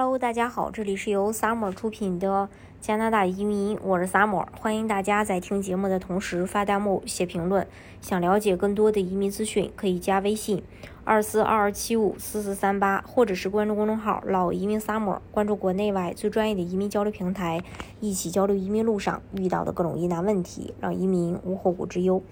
Hello，大家好，这里是由 Summer 出品的加拿大移民，我是 Summer，欢迎大家在听节目的同时发弹幕、写评论。想了解更多的移民资讯，可以加微信二四二二七五四四三八，或者是关注公众号“老移民 Summer”，关注国内外最专业的移民交流平台，一起交流移民路上遇到的各种疑难问题，让移民无后顾之忧。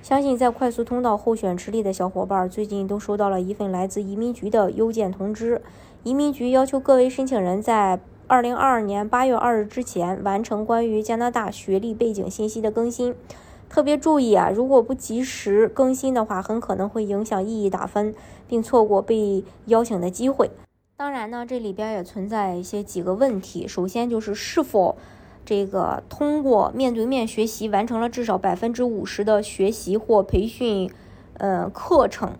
相信在快速通道候选池里的小伙伴，最近都收到了一份来自移民局的邮件通知。移民局要求各位申请人在二零二二年八月二日之前完成关于加拿大学历背景信息的更新。特别注意啊，如果不及时更新的话，很可能会影响异议打分，并错过被邀请的机会。当然呢，这里边也存在一些几个问题。首先就是是否这个通过面对面学习完成了至少百分之五十的学习或培训呃课程。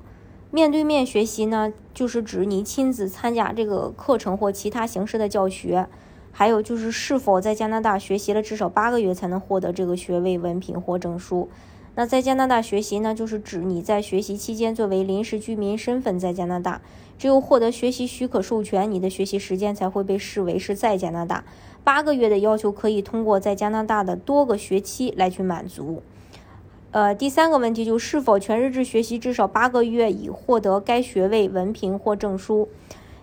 面对面学习呢，就是指你亲自参加这个课程或其他形式的教学，还有就是是否在加拿大学习了至少八个月才能获得这个学位文凭或证书。那在加拿大学习呢，就是指你在学习期间作为临时居民身份在加拿大，只有获得学习许可授权，你的学习时间才会被视为是在加拿大。八个月的要求可以通过在加拿大的多个学期来去满足。呃，第三个问题就是否全日制学习至少八个月以获得该学位文凭或证书。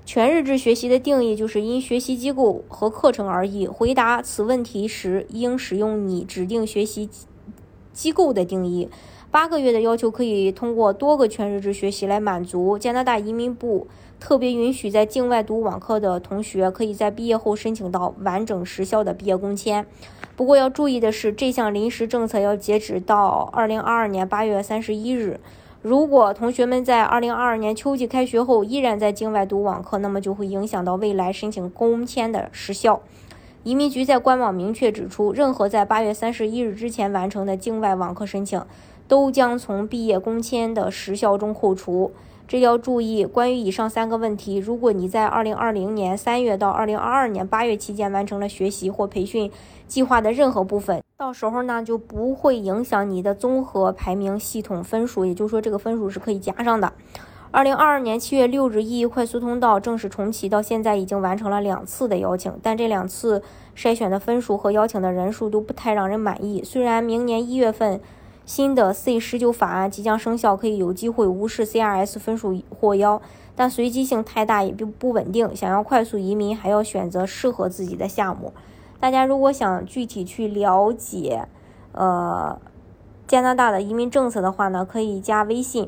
全日制学习的定义就是因学习机构和课程而异。回答此问题时，应使用你指定学习机构的定义。八个月的要求可以通过多个全日制学习来满足。加拿大移民部特别允许在境外读网课的同学，可以在毕业后申请到完整时效的毕业工签。不过要注意的是，这项临时政策要截止到二零二二年八月三十一日。如果同学们在二零二二年秋季开学后依然在境外读网课，那么就会影响到未来申请工签的时效。移民局在官网明确指出，任何在八月三十一日之前完成的境外网课申请，都将从毕业工签的时效中扣除。这要注意，关于以上三个问题，如果你在二零二零年三月到二零二二年八月期间完成了学习或培训计划的任何部分，到时候呢就不会影响你的综合排名系统分数，也就是说这个分数是可以加上的。二零二二年七月六日，E 快速通道正式重启，到现在已经完成了两次的邀请，但这两次筛选的分数和邀请的人数都不太让人满意。虽然明年一月份。新的 C 十九法案即将生效，可以有机会无视 CRS 分数获邀，但随机性太大也并不稳定。想要快速移民，还要选择适合自己的项目。大家如果想具体去了解，呃，加拿大的移民政策的话呢，可以加微信